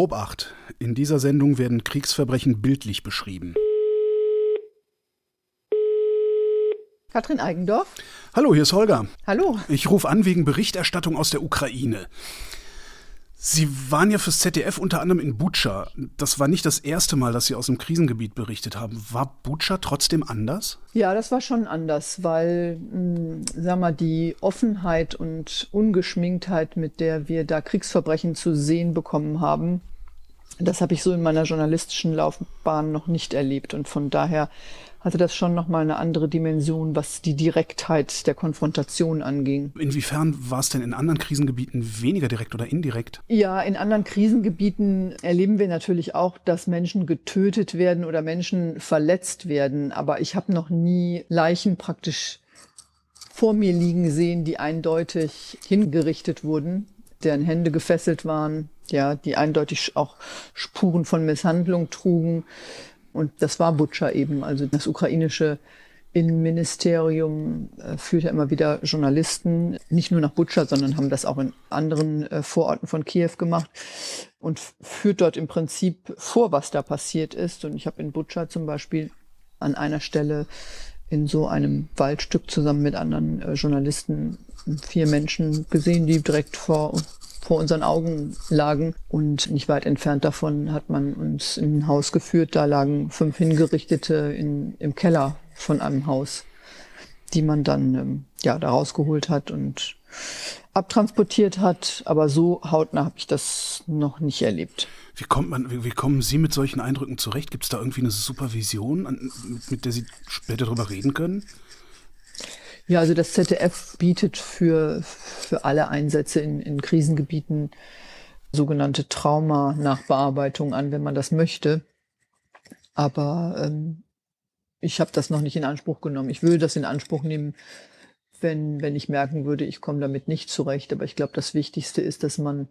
Obacht, in dieser Sendung werden Kriegsverbrechen bildlich beschrieben. Katrin Eigendorf. Hallo, hier ist Holger. Hallo. Ich rufe an wegen Berichterstattung aus der Ukraine. Sie waren ja fürs ZDF unter anderem in Butscha. Das war nicht das erste Mal, dass Sie aus dem Krisengebiet berichtet haben. War Butscha trotzdem anders? Ja, das war schon anders, weil, mh, hm, sag mal, die Offenheit und Ungeschminktheit, mit der wir da Kriegsverbrechen zu sehen bekommen haben, das habe ich so in meiner journalistischen Laufbahn noch nicht erlebt. Und von daher hatte das schon nochmal eine andere Dimension, was die Direktheit der Konfrontation anging. Inwiefern war es denn in anderen Krisengebieten weniger direkt oder indirekt? Ja, in anderen Krisengebieten erleben wir natürlich auch, dass Menschen getötet werden oder Menschen verletzt werden. Aber ich habe noch nie Leichen praktisch vor mir liegen sehen, die eindeutig hingerichtet wurden, deren Hände gefesselt waren, ja, die eindeutig auch Spuren von Misshandlung trugen. Und das war Butcher eben, also das ukrainische Innenministerium äh, führt ja immer wieder Journalisten, nicht nur nach Butcher, sondern haben das auch in anderen äh, Vororten von Kiew gemacht und führt dort im Prinzip vor, was da passiert ist. Und ich habe in Butcher zum Beispiel an einer Stelle in so einem Waldstück zusammen mit anderen äh, Journalisten vier Menschen gesehen, die direkt vor vor unseren Augen lagen. Und nicht weit entfernt davon hat man uns in ein Haus geführt. Da lagen fünf Hingerichtete in, im Keller von einem Haus, die man dann ähm, ja da rausgeholt hat und abtransportiert hat. Aber so hautnah habe ich das noch nicht erlebt. Wie kommt man, wie, wie kommen Sie mit solchen Eindrücken zurecht? Gibt es da irgendwie eine Supervision, mit der Sie später darüber reden können? Ja, also das ZDF bietet für, für alle Einsätze in, in Krisengebieten sogenannte Trauma-Nachbearbeitung an, wenn man das möchte. Aber ähm, ich habe das noch nicht in Anspruch genommen. Ich würde das in Anspruch nehmen, wenn, wenn ich merken würde, ich komme damit nicht zurecht. Aber ich glaube, das Wichtigste ist, dass man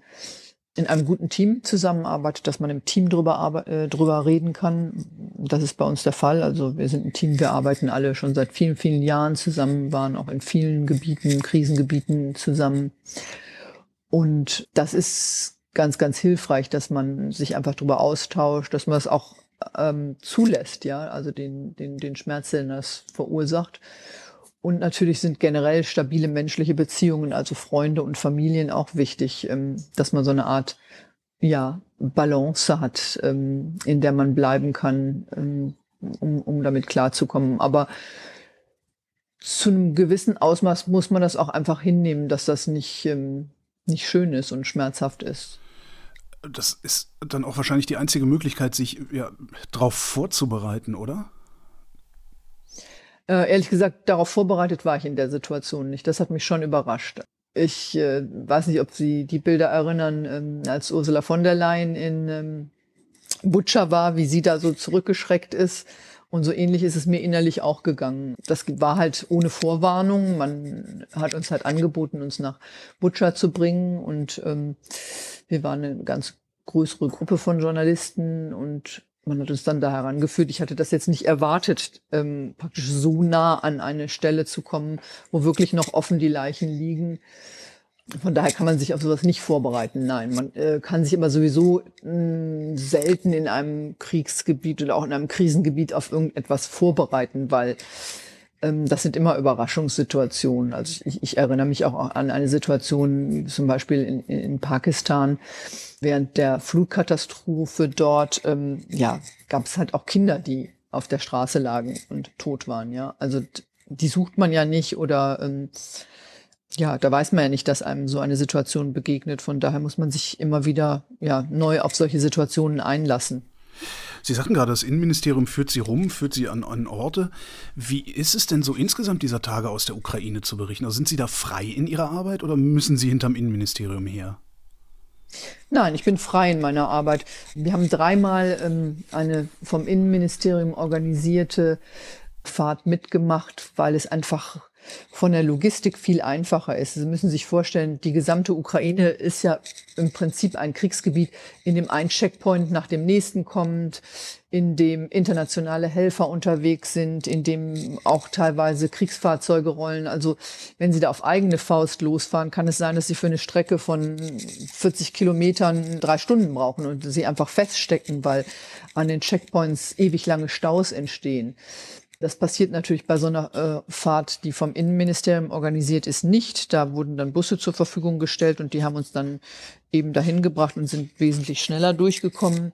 in einem guten Team zusammenarbeitet, dass man im Team drüber, äh, drüber reden kann. Das ist bei uns der Fall. Also wir sind ein Team, wir arbeiten alle schon seit vielen, vielen Jahren zusammen, waren auch in vielen Gebieten, Krisengebieten zusammen. Und das ist ganz, ganz hilfreich, dass man sich einfach drüber austauscht, dass man es auch ähm, zulässt, ja, also den, den, den Schmerz, den das verursacht. Und natürlich sind generell stabile menschliche Beziehungen, also Freunde und Familien auch wichtig, ähm, dass man so eine Art ja, Balance hat, ähm, in der man bleiben kann, ähm, um, um damit klarzukommen. Aber zu einem gewissen Ausmaß muss man das auch einfach hinnehmen, dass das nicht, nicht schön ist und schmerzhaft ist. Das ist dann auch wahrscheinlich die einzige Möglichkeit, sich ja, darauf vorzubereiten, oder? Äh, ehrlich gesagt, darauf vorbereitet war ich in der Situation nicht. Das hat mich schon überrascht. Ich äh, weiß nicht, ob Sie die Bilder erinnern, ähm, als Ursula von der Leyen in ähm, Butcher war, wie sie da so zurückgeschreckt ist. Und so ähnlich ist es mir innerlich auch gegangen. Das war halt ohne Vorwarnung. Man hat uns halt angeboten, uns nach Butcher zu bringen. Und ähm, wir waren eine ganz größere Gruppe von Journalisten und man hat uns dann da herangeführt. Ich hatte das jetzt nicht erwartet, ähm, praktisch so nah an eine Stelle zu kommen, wo wirklich noch offen die Leichen liegen. Von daher kann man sich auf sowas nicht vorbereiten. Nein, man äh, kann sich aber sowieso mh, mm, selten in einem Kriegsgebiet oder auch in einem Krisengebiet auf irgendetwas vorbereiten, weil das sind immer Überraschungssituationen. Also ich, ich, erinnere mich auch an eine Situation, zum Beispiel in, in Pakistan, während der Flutkatastrophe dort, ähm, ja, gab es halt auch Kinder, die auf der Straße lagen und tot waren, ja. Also die sucht man ja nicht oder ähm, ja, da weiß man ja nicht, dass einem so eine Situation begegnet. Von daher muss man sich immer wieder ja neu auf solche Situationen einlassen. Sie sagten gerade, das Innenministerium führt Sie rum, führt Sie an, an Orte. Wie ist es denn so insgesamt dieser Tage aus der Ukraine zu berichten? Also sind Sie da frei in Ihrer Arbeit oder müssen Sie hinterm Innenministerium her? Nein, ich bin frei in meiner Arbeit. Wir haben dreimal ähm, eine vom Innenministerium organisierte Fahrt mitgemacht, weil es einfach von der Logistik viel einfacher ist. Sie müssen sich vorstellen, die gesamte Ukraine ist ja im Prinzip ein Kriegsgebiet, in dem ein Checkpoint nach dem nächsten kommt, in dem internationale Helfer unterwegs sind, in dem auch teilweise Kriegsfahrzeuge rollen. Also wenn Sie da auf eigene Faust losfahren, kann es sein, dass Sie für eine Strecke von 40 Kilometern drei Stunden brauchen und Sie einfach feststecken, weil an den Checkpoints ewig lange Staus entstehen. Das passiert natürlich bei so einer äh, Fahrt, die vom Innenministerium organisiert ist, nicht. Da wurden dann Busse zur Verfügung gestellt und die haben uns dann eben dahin gebracht und sind wesentlich schneller durchgekommen.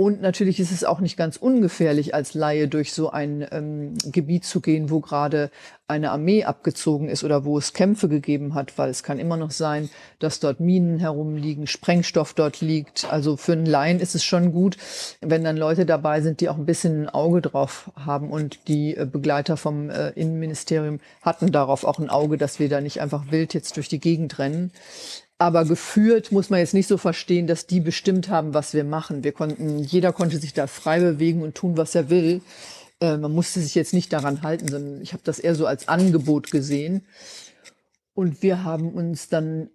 Und natürlich ist es auch nicht ganz ungefährlich, als Laie durch so ein ähm, Gebiet zu gehen, wo gerade eine Armee abgezogen ist oder wo es Kämpfe gegeben hat, weil es kann immer noch sein, dass dort Minen herumliegen, Sprengstoff dort liegt. Also für einen Laien ist es schon gut, wenn dann Leute dabei sind, die auch ein bisschen ein Auge drauf haben. Und die äh, Begleiter vom äh, Innenministerium hatten darauf auch ein Auge, dass wir da nicht einfach wild jetzt durch die Gegend rennen. Aber geführt muss man jetzt nicht so verstehen, dass die bestimmt haben, was wir machen. Wir konnten, jeder konnte sich da frei bewegen und tun, was er will. Äh, man musste sich jetzt nicht daran halten, sondern ich habe das eher so als Angebot gesehen. Und wir haben uns dann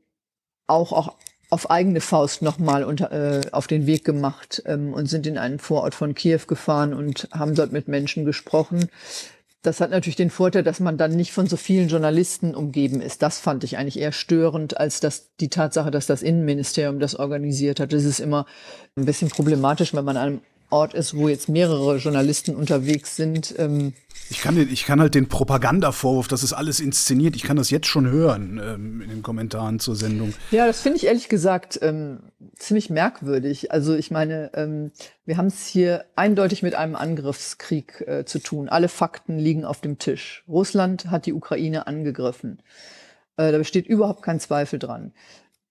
auch, auch auf eigene Faust nochmal äh, auf den Weg gemacht ähm, und sind in einen Vorort von Kiew gefahren und haben dort mit Menschen gesprochen, das hat natürlich den Vorteil, dass man dann nicht von so vielen Journalisten umgeben ist. Das fand ich eigentlich eher störend, als dass die Tatsache, dass das Innenministerium das organisiert hat. Das ist immer ein bisschen problematisch, wenn man an einem Ort ist, wo jetzt mehrere Journalisten unterwegs sind. Ähm ich, kann, ich kann halt den Propagandavorwurf, das ist alles inszeniert, ich kann das jetzt schon hören ähm, in den Kommentaren zur Sendung. Ja, das finde ich ehrlich gesagt ähm, ziemlich merkwürdig. Also ich meine, ähm, wir haben es hier eindeutig mit einem Angriffskrieg äh, zu tun. Alle Fakten liegen auf dem Tisch. Russland hat die Ukraine angegriffen. Äh, da besteht überhaupt kein Zweifel dran.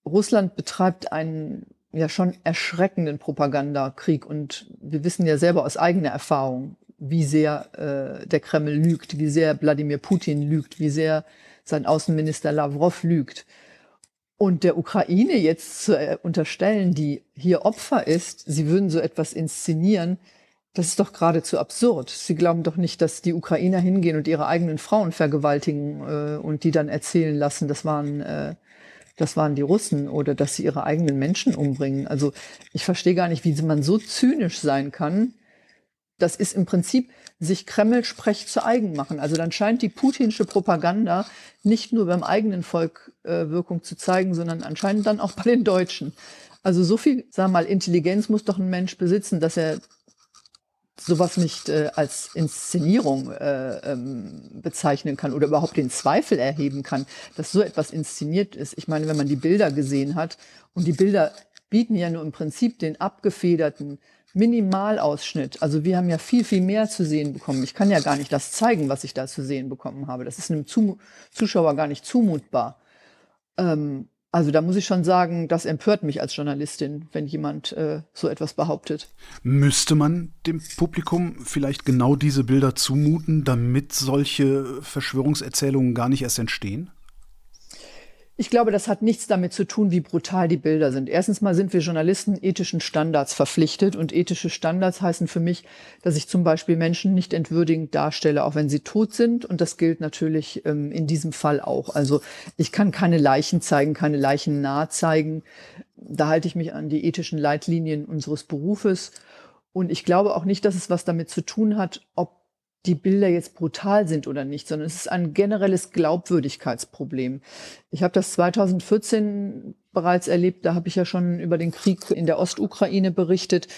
Russland betreibt einen ja schon erschreckenden Propagandakrieg. Und wir wissen ja selber aus eigener Erfahrung, wie sehr äh, der Kreml lügt, wie sehr Wladimir Putin lügt, wie sehr sein Außenminister Lavrov lügt. Und der Ukraine jetzt zu äh, unterstellen, die hier Opfer ist, sie würden so etwas inszenieren, das ist doch geradezu absurd. Sie glauben doch nicht, dass die Ukrainer hingehen und ihre eigenen Frauen vergewaltigen äh, und die dann erzählen lassen, das waren äh, das waren die Russen oder dass sie ihre eigenen Menschen umbringen. Also ich verstehe gar nicht, wie man so zynisch sein kann. Das ist im Prinzip sich Kreml-Sprech zu eigen machen. Also dann scheint die putinsche Propaganda nicht nur beim eigenen Volk äh, Wirkung zu zeigen, sondern anscheinend dann auch bei den Deutschen. Also so viel, sag mal, Intelligenz muss doch ein Mensch besitzen, dass er sowas nicht äh, als Inszenierung äh, ähm, bezeichnen kann oder überhaupt den Zweifel erheben kann, dass so etwas inszeniert ist. Ich meine, wenn man die Bilder gesehen hat und die Bilder bieten ja nur im Prinzip den abgefederten Minimalausschnitt. Also wir haben ja viel, viel mehr zu sehen bekommen. Ich kann ja gar nicht das zeigen, was ich da zu sehen bekommen habe. Das ist einem Zuschauer gar nicht zumutbar. Ähm, also da muss ich schon sagen, das empört mich als Journalistin, wenn jemand äh, so etwas behauptet. Müsste man dem Publikum vielleicht genau diese Bilder zumuten, damit solche Verschwörungserzählungen gar nicht erst entstehen? Ich glaube, das hat nichts damit zu tun, wie brutal die Bilder sind. Erstens mal sind wir Journalisten ethischen Standards verpflichtet und ethische Standards heißen für mich, dass ich zum Beispiel Menschen nicht entwürdigend darstelle, auch wenn sie tot sind. Und das gilt natürlich ähm, in diesem Fall auch. Also ich kann keine Leichen zeigen, keine Leichen nahe zeigen. Da halte ich mich an die ethischen Leitlinien unseres Berufes. Und ich glaube auch nicht, dass es was damit zu tun hat, ob die Bilder jetzt brutal sind oder nicht, sondern es ist ein generelles Glaubwürdigkeitsproblem. Ich habe das 2014 bereits erlebt, da habe ich ja schon über den Krieg in der Ostukraine berichtet.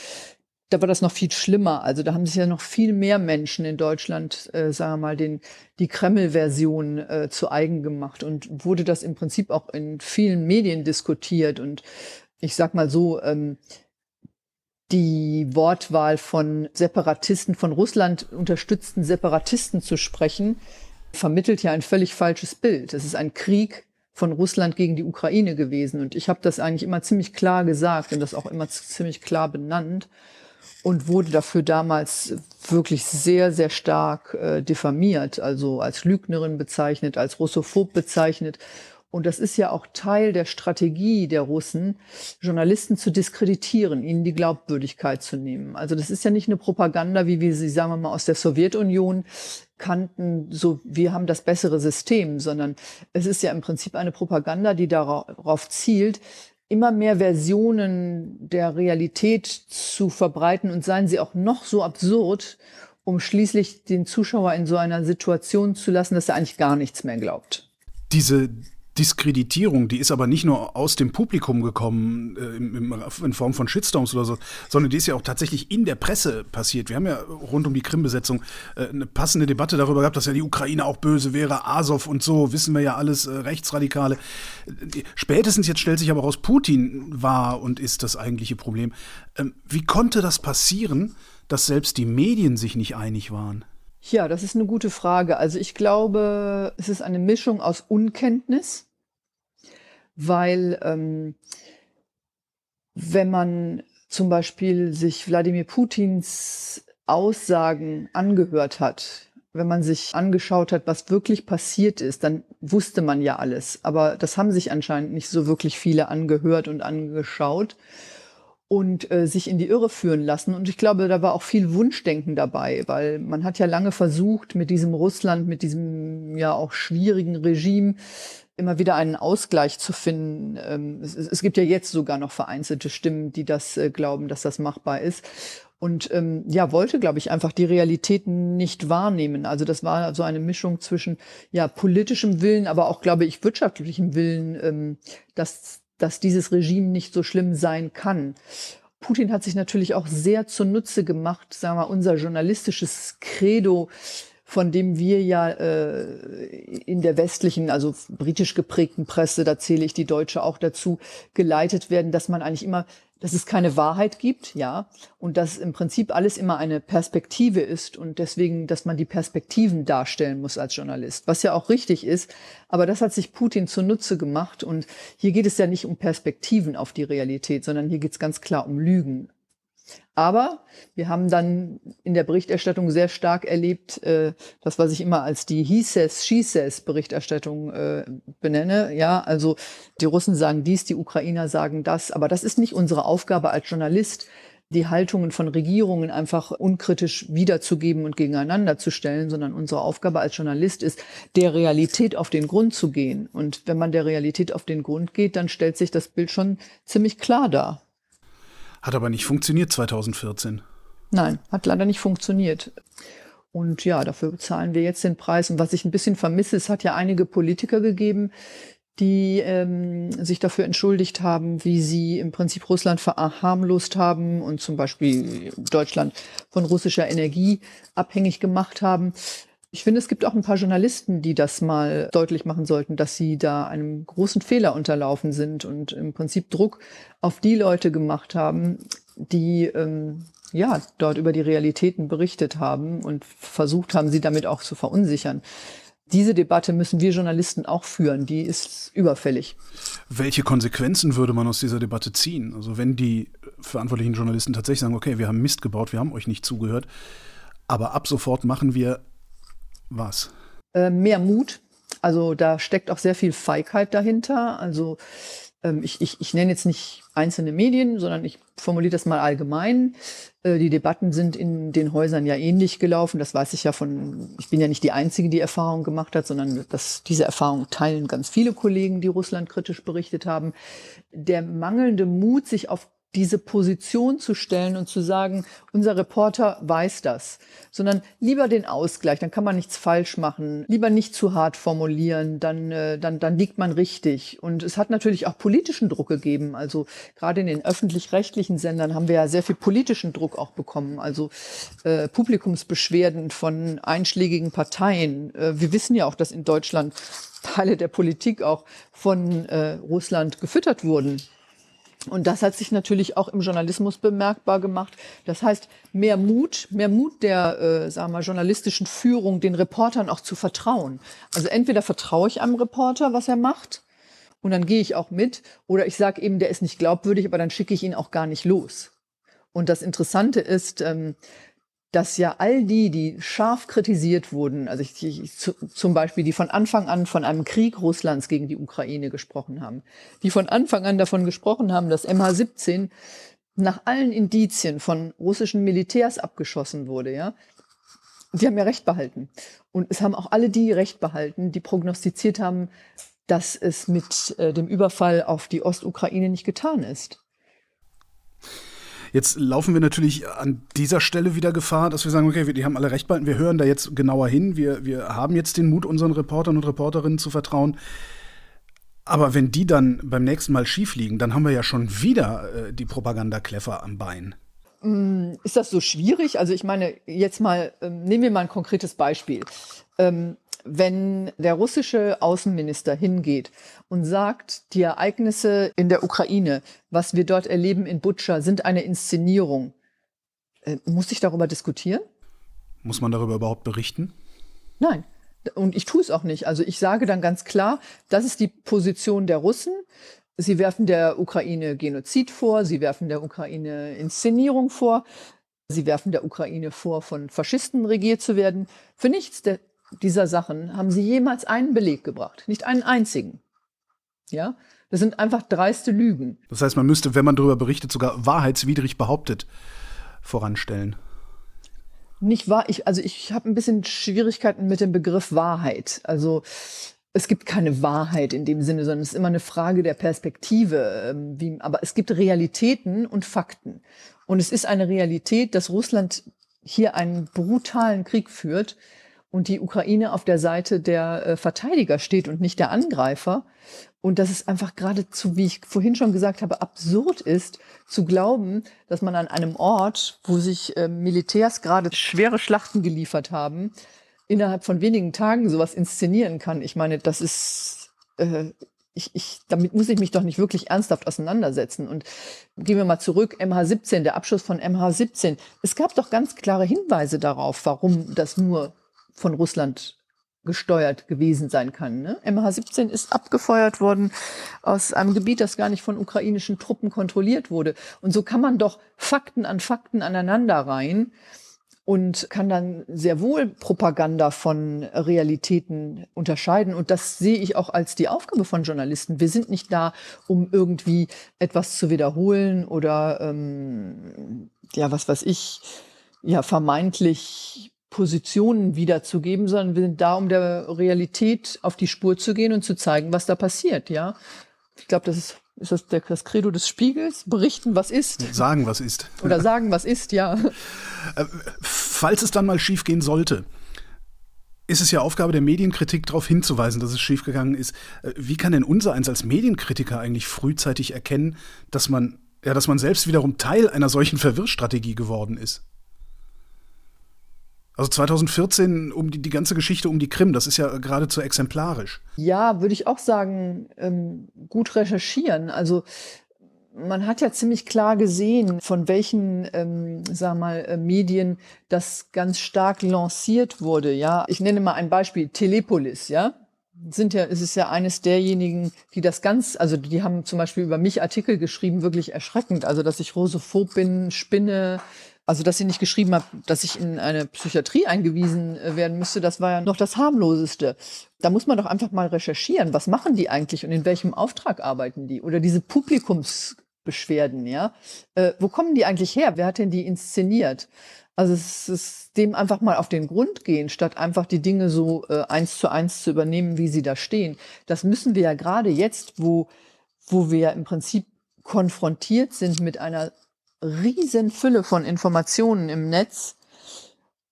Da war das noch viel schlimmer. Also da haben sich ja noch viel mehr Menschen in Deutschland, äh, sagen wir mal, den, die Kreml-Version äh, zu eigen gemacht und wurde das im Prinzip auch in vielen Medien diskutiert. Und ich sag mal so, ähm, die Wortwahl von Separatisten, von Russland unterstützten Separatisten zu sprechen, vermittelt ja ein völlig falsches Bild. Es ist ein Krieg von Russland gegen die Ukraine gewesen. Und ich habe das eigentlich immer ziemlich klar gesagt und das auch immer ziemlich klar benannt und wurde dafür damals wirklich sehr, sehr stark äh, diffamiert, also als Lügnerin bezeichnet, als Russophob bezeichnet. Und das ist ja auch Teil der Strategie der Russen, Journalisten zu diskreditieren, ihnen die Glaubwürdigkeit zu nehmen. Also das ist ja nicht eine Propaganda, wie wir sie, sagen wir mal, aus der Sowjetunion kannten, so wir haben das bessere System, sondern es ist ja im Prinzip eine Propaganda, die darauf zielt, immer mehr Versionen der Realität zu verbreiten und seien sie auch noch so absurd, um schließlich den Zuschauer in so einer Situation zu lassen, dass er eigentlich gar nichts mehr glaubt. Diese Diskreditierung, die ist aber nicht nur aus dem Publikum gekommen äh, im, in Form von Shitstorms oder so, sondern die ist ja auch tatsächlich in der Presse passiert. Wir haben ja rund um die Krim-Besetzung äh, eine passende Debatte darüber gehabt, dass ja die Ukraine auch böse wäre, Azov und so, wissen wir ja alles, äh, Rechtsradikale. Spätestens jetzt stellt sich aber raus, Putin war und ist das eigentliche Problem. Ähm, wie konnte das passieren, dass selbst die Medien sich nicht einig waren? Ja, das ist eine gute Frage. Also ich glaube, es ist eine Mischung aus Unkenntnis, weil ähm, wenn man zum Beispiel sich Wladimir Putins Aussagen angehört hat, wenn man sich angeschaut hat, was wirklich passiert ist, dann wusste man ja alles. Aber das haben sich anscheinend nicht so wirklich viele angehört und angeschaut und äh, sich in die Irre führen lassen. Und ich glaube, da war auch viel Wunschdenken dabei, weil man hat ja lange versucht, mit diesem Russland, mit diesem ja auch schwierigen Regime immer wieder einen Ausgleich zu finden. Ähm, es, es, gibt ja jetzt sogar noch vereinzelte Stimmen, die das äh, glauben, dass das machbar ist. Und ähm, ja, wollte, glaube ich, einfach die Realitäten nicht wahrnehmen. Also das war so eine Mischung zwischen ja politischem Willen, aber auch, glaube ich, wirtschaftlichem Willen, ähm, dass dass dieses Regime nicht so schlimm sein kann. Putin hat sich natürlich auch sehr zunutze gemacht, sagen wir, unser journalistisches Credo, von dem wir ja äh, in der westlichen, also britisch geprägten Presse, da zähle ich die deutsche auch dazu, geleitet werden, dass man eigentlich immer dass es keine Wahrheit gibt, ja, und dass im Prinzip alles immer eine Perspektive ist und deswegen, dass man die Perspektiven darstellen muss als Journalist, was ja auch richtig ist, aber das hat sich Putin zunutze gemacht und hier geht es ja nicht um Perspektiven auf die Realität, sondern hier geht es ganz klar um Lügen. Aber wir haben dann in der Berichterstattung sehr stark erlebt, äh, das, was ich immer als die He says, She says Berichterstattung äh, benenne. Ja, also die Russen sagen dies, die Ukrainer sagen das. Aber das ist nicht unsere Aufgabe als Journalist, die Haltungen von Regierungen einfach unkritisch wiederzugeben und gegeneinander zu stellen, sondern unsere Aufgabe als Journalist ist, der Realität auf den Grund zu gehen. Und wenn man der Realität auf den Grund geht, dann stellt sich das Bild schon ziemlich klar dar. Hat aber nicht funktioniert 2014. Nein, hat leider nicht funktioniert. Und ja, dafür bezahlen wir jetzt den Preis. Und was ich ein bisschen vermisse, es hat ja einige Politiker gegeben, die ähm, sich dafür entschuldigt haben, wie sie im Prinzip Russland verharmlost haben und zum Beispiel Deutschland von russischer Energie abhängig gemacht haben. Ich finde, es gibt auch ein paar Journalisten, die das mal deutlich machen sollten, dass sie da einem großen Fehler unterlaufen sind und im Prinzip Druck auf die Leute gemacht haben, die ähm, ja dort über die Realitäten berichtet haben und versucht haben, sie damit auch zu verunsichern. Diese Debatte müssen wir Journalisten auch führen. Die ist überfällig. Welche Konsequenzen würde man aus dieser Debatte ziehen? Also wenn die verantwortlichen Journalisten tatsächlich sagen, okay, wir haben Mist gebaut, wir haben euch nicht zugehört, aber ab sofort machen wir was? Äh, mehr Mut. Also da steckt auch sehr viel Feigheit dahinter. Also ähm, ich, ich, ich nenne jetzt nicht einzelne Medien, sondern ich formuliere das mal allgemein. Äh, die Debatten sind in den Häusern ja ähnlich gelaufen. Das weiß ich ja von, ich bin ja nicht die Einzige, die Erfahrung gemacht hat, sondern dass diese Erfahrung teilen ganz viele Kollegen, die Russland kritisch berichtet haben. Der mangelnde Mut, sich auf diese Position zu stellen und zu sagen, unser Reporter weiß das, sondern lieber den Ausgleich, dann kann man nichts falsch machen, lieber nicht zu hart formulieren, dann, äh, dann, dann liegt man richtig. Und es hat natürlich auch politischen Druck gegeben. Also gerade in den öffentlich-rechtlichen Sendern haben wir ja sehr viel politischen Druck auch bekommen, also äh, Publikumsbeschwerden von einschlägigen Parteien. Äh, wir wissen ja auch, dass in Deutschland Teile der Politik auch von äh, Russland gefüttert wurden. Und das hat sich natürlich auch im Journalismus bemerkbar gemacht. Das heißt, mehr Mut, mehr Mut der, äh, sagen wir, journalistischen Führung, den Reportern auch zu vertrauen. Also entweder vertraue ich einem Reporter, was er macht, und dann gehe ich auch mit, oder ich sage eben, der ist nicht glaubwürdig, aber dann schicke ich ihn auch gar nicht los. Und das Interessante ist, ähm, dass ja all die, die scharf kritisiert wurden, also ich, ich, zum Beispiel die von Anfang an von einem Krieg Russlands gegen die Ukraine gesprochen haben, die von Anfang an davon gesprochen haben, dass MH17 nach allen Indizien von russischen Militärs abgeschossen wurde, ja, die haben ja Recht behalten. Und es haben auch alle die Recht behalten, die prognostiziert haben, dass es mit äh, dem Überfall auf die Ostukraine nicht getan ist. Jetzt laufen wir natürlich an dieser Stelle wieder Gefahr, dass wir sagen, okay, die haben alle recht behalten, wir hören da jetzt genauer hin, wir, wir haben jetzt den Mut, unseren Reportern und Reporterinnen zu vertrauen. Aber wenn die dann beim nächsten Mal schief liegen, dann haben wir ja schon wieder äh, die Propagandakleffer am Bein. Mm, ist das so schwierig? Also ich meine, jetzt mal, ähm, nehmen wir mal ein konkretes Beispiel. Ähm, wenn der russische Außenminister hingeht und sagt, die Ereignisse in der Ukraine, was wir dort erleben in Butscha, sind eine Inszenierung, äh, muss ich darüber diskutieren? Muss man darüber überhaupt berichten? Nein. Und ich tue es auch nicht. Also ich sage dann ganz klar, das ist die Position der Russen. Sie werfen der Ukraine Genozid vor, sie werfen der Ukraine Inszenierung vor, sie werfen der Ukraine vor, von Faschisten regiert zu werden. Für nichts der dieser Sachen haben sie jemals einen Beleg gebracht, nicht einen einzigen. Ja, das sind einfach dreiste Lügen. Das heißt, man müsste, wenn man darüber berichtet, sogar wahrheitswidrig behauptet voranstellen. Nicht wahr? Ich, also ich habe ein bisschen Schwierigkeiten mit dem Begriff Wahrheit. Also es gibt keine Wahrheit in dem Sinne, sondern es ist immer eine Frage der Perspektive. Ähm, wie, aber es gibt Realitäten und Fakten. Und es ist eine Realität, dass Russland hier einen brutalen Krieg führt, und die Ukraine auf der Seite der äh, Verteidiger steht und nicht der Angreifer. Und dass es einfach geradezu, wie ich vorhin schon gesagt habe, absurd ist, zu glauben, dass man an einem Ort, wo sich äh, Militärs gerade schwere Schlachten geliefert haben, innerhalb von wenigen Tagen sowas inszenieren kann. Ich meine, das ist, äh, ich, ich, damit muss ich mich doch nicht wirklich ernsthaft auseinandersetzen. Und gehen wir mal zurück, MH17, der Abschuss von MH17. Es gab doch ganz klare Hinweise darauf, warum das nur von Russland gesteuert gewesen sein kann. Ne? MH17 ist abgefeuert worden aus einem Gebiet, das gar nicht von ukrainischen Truppen kontrolliert wurde. Und so kann man doch Fakten an Fakten aneinander reihen und kann dann sehr wohl Propaganda von Realitäten unterscheiden. Und das sehe ich auch als die Aufgabe von Journalisten. Wir sind nicht da, um irgendwie etwas zu wiederholen oder ähm, ja, was weiß ich, ja, vermeintlich Positionen wiederzugeben, sondern wir sind da, um der Realität auf die Spur zu gehen und zu zeigen, was da passiert, ja. Ich glaube, das ist, ist das der, das Credo des Spiegels? Berichten, was ist. Sagen, was ist. Oder sagen, was ist, ja. Äh, falls es dann mal schiefgehen sollte, ist es ja Aufgabe der Medienkritik, darauf hinzuweisen, dass es schiefgegangen ist. Äh, wie kann denn unser eins als Medienkritiker eigentlich frühzeitig erkennen, dass man, ja, dass man selbst wiederum Teil einer solchen Verwirrstrategie geworden ist? Also 2014 um die, die ganze Geschichte um die Krim, das ist ja geradezu exemplarisch. Ja, würde ich auch sagen, ähm, gut recherchieren. Also man hat ja ziemlich klar gesehen, von welchen, ähm, sag mal, äh, Medien das ganz stark lanciert wurde. Ja, ich nenne mal ein Beispiel: Telepolis. Ja, sind ja, es ist ja eines derjenigen, die das ganz, also die haben zum Beispiel über mich Artikel geschrieben, wirklich erschreckend. Also dass ich rosophob bin, spinne, also, dass sie nicht geschrieben hat, dass ich in eine Psychiatrie eingewiesen äh, werden müsste, das war ja noch das harmloseste. Da muss man doch einfach mal recherchieren, was machen die eigentlich und in welchem Auftrag arbeiten die? Oder diese Publikumsbeschwerden, ja? Äh, wo kommen die eigentlich her? Wer hat denn die inszeniert? Also es ist dem einfach mal auf den Grund gehen, statt einfach die Dinge so äh, eins zu eins zu übernehmen, wie sie da stehen. Das müssen wir ja gerade jetzt, wo, wo wir im Prinzip konfrontiert sind mit einer riesen Fülle von Informationen im Netz,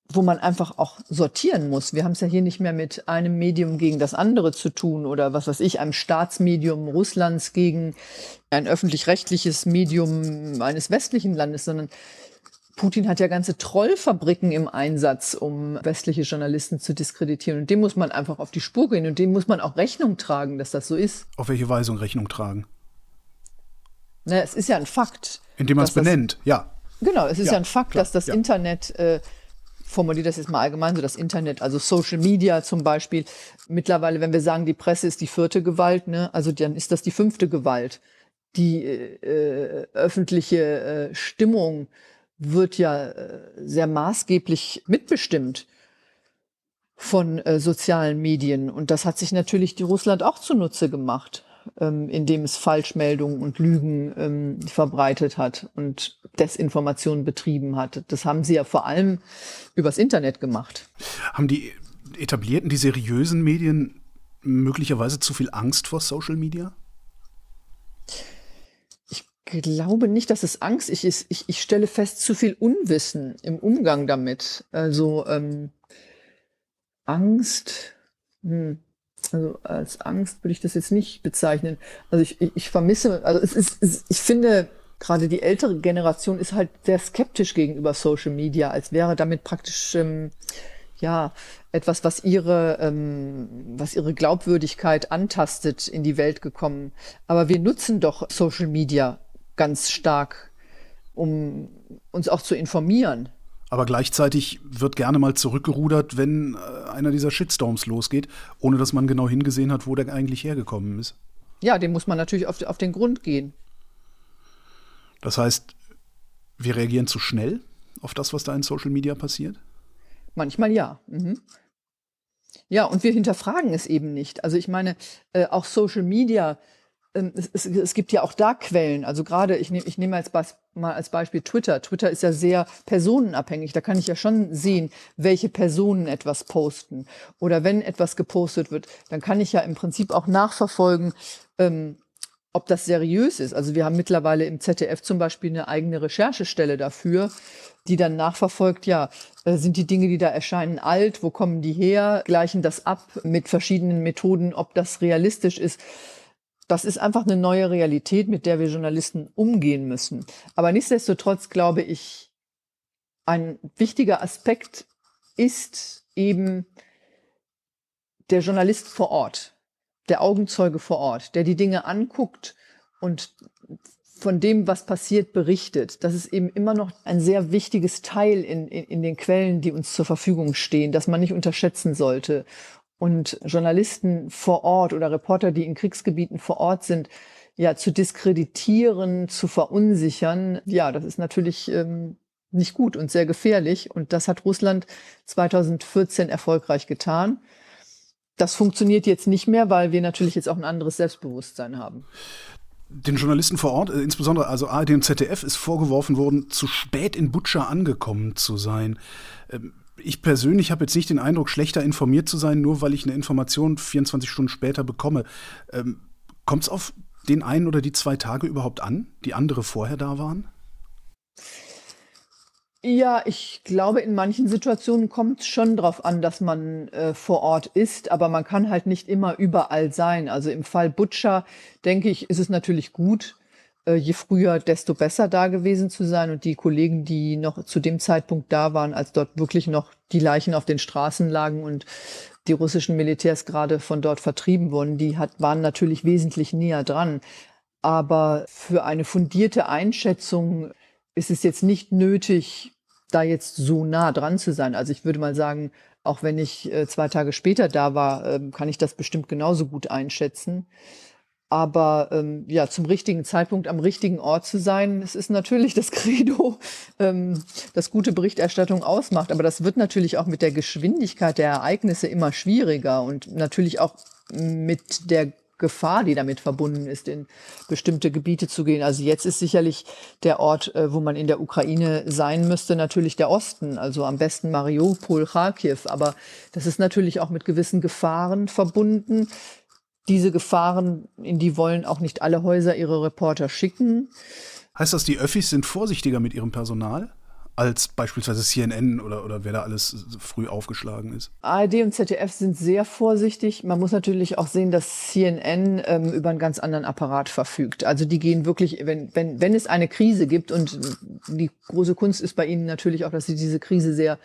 wo man einfach auch sortieren muss. Wir haben es ja hier nicht mehr mit einem Medium gegen das andere zu tun oder was weiß ich, einem Staatsmedium Russlands gegen ein öffentlich-rechtliches Medium eines westlichen Landes, sondern Putin hat ja ganze Trollfabriken im Einsatz, um westliche Journalisten zu diskreditieren. Und dem muss man einfach auf die Spur gehen und dem muss man auch Rechnung tragen, dass das so ist. Auf welche Weise Rechnung tragen? Na, es ist ja ein Fakt. Indem man es benennt, ja. Genau, es ist ja, ja ein Fakt, klar, dass das ja. Internet, äh, formuliert das jetzt mal allgemein, so das Internet, also Social Media zum Beispiel, mittlerweile, wenn wir sagen, die Presse ist die vierte Gewalt, ne, also dann ist das die fünfte Gewalt. Die äh, öffentliche äh, Stimmung wird ja äh, sehr maßgeblich mitbestimmt von äh, sozialen Medien. Und das hat sich natürlich die Russland auch zunutze gemacht, ähm, indem es Falschmeldungen und Lügen ähm, verbreitet hat und Desinformation betrieben hat. Das haben sie ja vor allem übers Internet gemacht. Haben die etablierten, die seriösen Medien möglicherweise zu viel Angst vor Social Media? Ich glaube nicht, dass es Angst ist. Ich, ich stelle fest, zu viel Unwissen im Umgang damit. Also ähm, Angst, hm, also als Angst würde ich das jetzt nicht bezeichnen. Also ich, ich, ich vermisse, also es ist, es, ich finde, gerade die ältere Generation ist halt sehr skeptisch gegenüber Social Media, als wäre damit praktisch ähm, ja etwas, was ihre, ähm, was ihre Glaubwürdigkeit antastet, in die Welt gekommen. Aber wir nutzen doch Social Media ganz stark, um uns auch zu informieren. Aber gleichzeitig wird gerne mal zurückgerudert, wenn äh, einer dieser Shitstorms losgeht, ohne dass man genau hingesehen hat, wo der eigentlich hergekommen ist. Ja, dem muss man natürlich auf, auf den Grund gehen. Das heißt, wir reagieren zu schnell auf das, was da in Social Media passiert? Manchmal ja. Mhm. Ja, und wir hinterfragen es eben nicht. Also ich meine, äh, auch Social Media es, es, es, gibt ja auch da Quellen. Also gerade, ich nehme ich nehme als mal als Beispiel Twitter. Twitter ist ja sehr personenabhängig. Da kann ich ja schon sehen, welche Personen etwas posten. Oder wenn etwas gepostet wird, dann kann ich ja im Prinzip auch nachverfolgen, ähm, ob das seriös ist. Also wir haben mittlerweile im ZDF zum Beispiel eine eigene Recherchestelle dafür, die dann nachverfolgt, ja, äh, sind die Dinge, die da erscheinen, alt, wo kommen die her, gleichen das ab mit verschiedenen Methoden, ob das realistisch ist das ist einfach eine neue Realität, mit der wir Journalisten umgehen müssen. Aber nichtsdestotrotz glaube ich, ein wichtiger Aspekt ist eben der Journalist vor Ort, der Augenzeuge vor Ort, der die Dinge anguckt und von dem, was passiert, berichtet. Das ist eben immer noch ein sehr wichtiges Teil in, in, in den Quellen, die uns zur Verfügung stehen, das man nicht unterschätzen sollte und Journalisten vor Ort oder Reporter, die in Kriegsgebieten vor Ort sind, ja, zu diskreditieren, zu verunsichern, ja, das ist natürlich ähm, nicht gut und sehr gefährlich. Und das hat Russland 2014 erfolgreich getan. Das funktioniert jetzt nicht mehr, weil wir natürlich jetzt auch ein anderes Selbstbewusstsein haben. Den Journalisten vor Ort, äh, insbesondere also ARD und ZDF, ist vorgeworfen worden, zu spät in Butscha angekommen zu sein. Ich persönlich habe jetzt nicht den Eindruck, schlechter informiert zu sein, nur weil ich eine Information 24 Stunden später bekomme. Ähm, Kommt es auf den einen oder die zwei Tage überhaupt an, die andere vorher da waren? Ja, ich glaube, in manchen Situationen kommt es schon darauf an, dass man äh, vor Ort ist, aber man kann halt nicht immer überall sein. Also im Fall Butcher, denke ich, ist es natürlich gut, je früher, desto besser da gewesen zu sein. Und die Kollegen, die noch zu dem Zeitpunkt da waren, als dort wirklich noch die Leichen auf den Straßen lagen und die russischen Militärs gerade von dort vertrieben wurden, die hat, waren natürlich wesentlich näher dran. Aber für eine fundierte Einschätzung ist es jetzt nicht nötig, da jetzt so nah dran zu sein. Also ich würde mal sagen, auch wenn ich äh, zwei Tage später da war, äh, kann ich das bestimmt genauso gut einschätzen. Aber ähm, ja, zum richtigen Zeitpunkt am richtigen Ort zu sein, das ist natürlich das Credo, ähm, das gute Berichterstattung ausmacht. Aber das wird natürlich auch mit der Geschwindigkeit der Ereignisse immer schwieriger und natürlich auch mit der Gefahr, die damit verbunden ist, in bestimmte Gebiete zu gehen. Also jetzt ist sicherlich der Ort, äh, wo man in der Ukraine sein müsste, natürlich der Osten, also am besten Mariupol, Kharkiv. Aber das ist natürlich auch mit gewissen Gefahren verbunden diese Gefahren, in die wollen auch nicht alle Häuser ihre Reporter schicken. Heißt das, die Öffis sind vorsichtiger mit ihrem Personal? als beispielsweise CNN oder, oder wer da alles früh aufgeschlagen ist? ARD und ZDF sind sehr vorsichtig. Man muss natürlich auch sehen, dass CNN ähm, über einen ganz anderen Apparat verfügt. Also die gehen wirklich, wenn, wenn, wenn es eine Krise gibt und die große Kunst ist bei ihnen natürlich auch, dass sie diese Krise sehr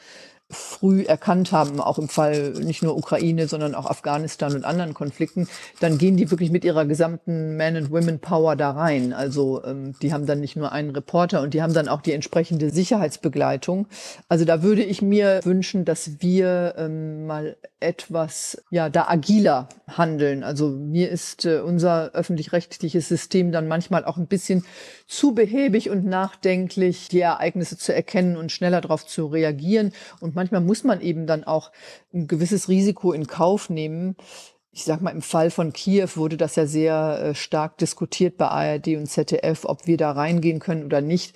früh erkannt haben, auch im Fall nicht nur Ukraine, sondern auch Afghanistan und anderen Konflikten, dann gehen die wirklich mit ihrer gesamten Man- and Women-Power da rein. Also ähm, die haben dann nicht nur einen Reporter und die haben dann auch die entsprechende Sicherheitsbegleitung. Also da würde ich mir wünschen, dass wir ähm, mal etwas, ja, da agiler handeln. Also mir ist äh, unser öffentlich-rechtliches System dann manchmal auch ein bisschen zu behäbig und nachdenklich, die Ereignisse zu erkennen und schneller darauf zu reagieren. Und manchmal muss man eben dann auch ein gewisses Risiko in Kauf nehmen. Ich sag mal, im Fall von Kiew wurde das ja sehr äh, stark diskutiert bei ARD und ZDF, ob wir da reingehen können oder nicht.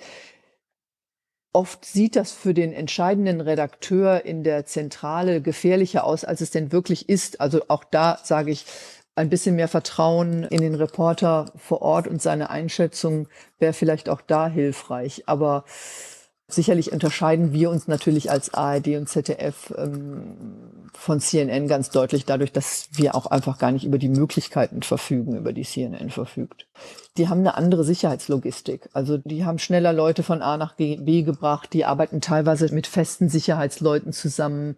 Oft sieht das für den entscheidenden Redakteur in der Zentrale gefährlicher aus, als es denn wirklich ist. Also auch da sage ich, ein bisschen mehr Vertrauen in den Reporter vor Ort und seine Einschätzung wäre vielleicht auch da hilfreich. Aber Sicherlich unterscheiden wir uns natürlich als ARD und ZDF ähm, von CNN ganz deutlich dadurch, dass wir auch einfach gar nicht über die Möglichkeiten verfügen, über die CNN verfügt. Die haben eine andere Sicherheitslogistik. Also die haben schneller Leute von A nach B gebracht, die arbeiten teilweise mit festen Sicherheitsleuten zusammen.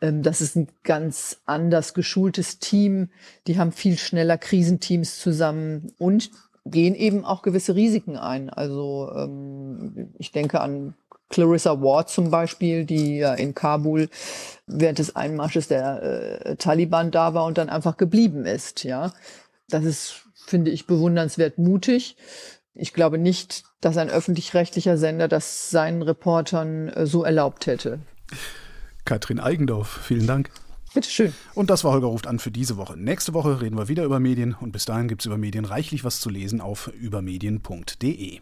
Ähm, das ist ein ganz anders geschultes Team. Die haben viel schneller Krisenteams zusammen und gehen eben auch gewisse Risiken ein. Also ähm, ich denke an Clarissa Ward zum Beispiel, die ja in Kabul während des Einmarsches der äh, Taliban da war und dann einfach geblieben ist. Ja, das ist, finde ich, bewundernswert mutig. Ich glaube nicht, dass ein öffentlich-rechtlicher Sender das seinen Reportern äh, so erlaubt hätte. Katrin Eigendorf, vielen Dank. Bitteschön. Und das war Holger ruft an für diese Woche. Nächste Woche reden wir wieder über Medien und bis dahin gibt es über Medien reichlich was zu lesen auf übermedien.de.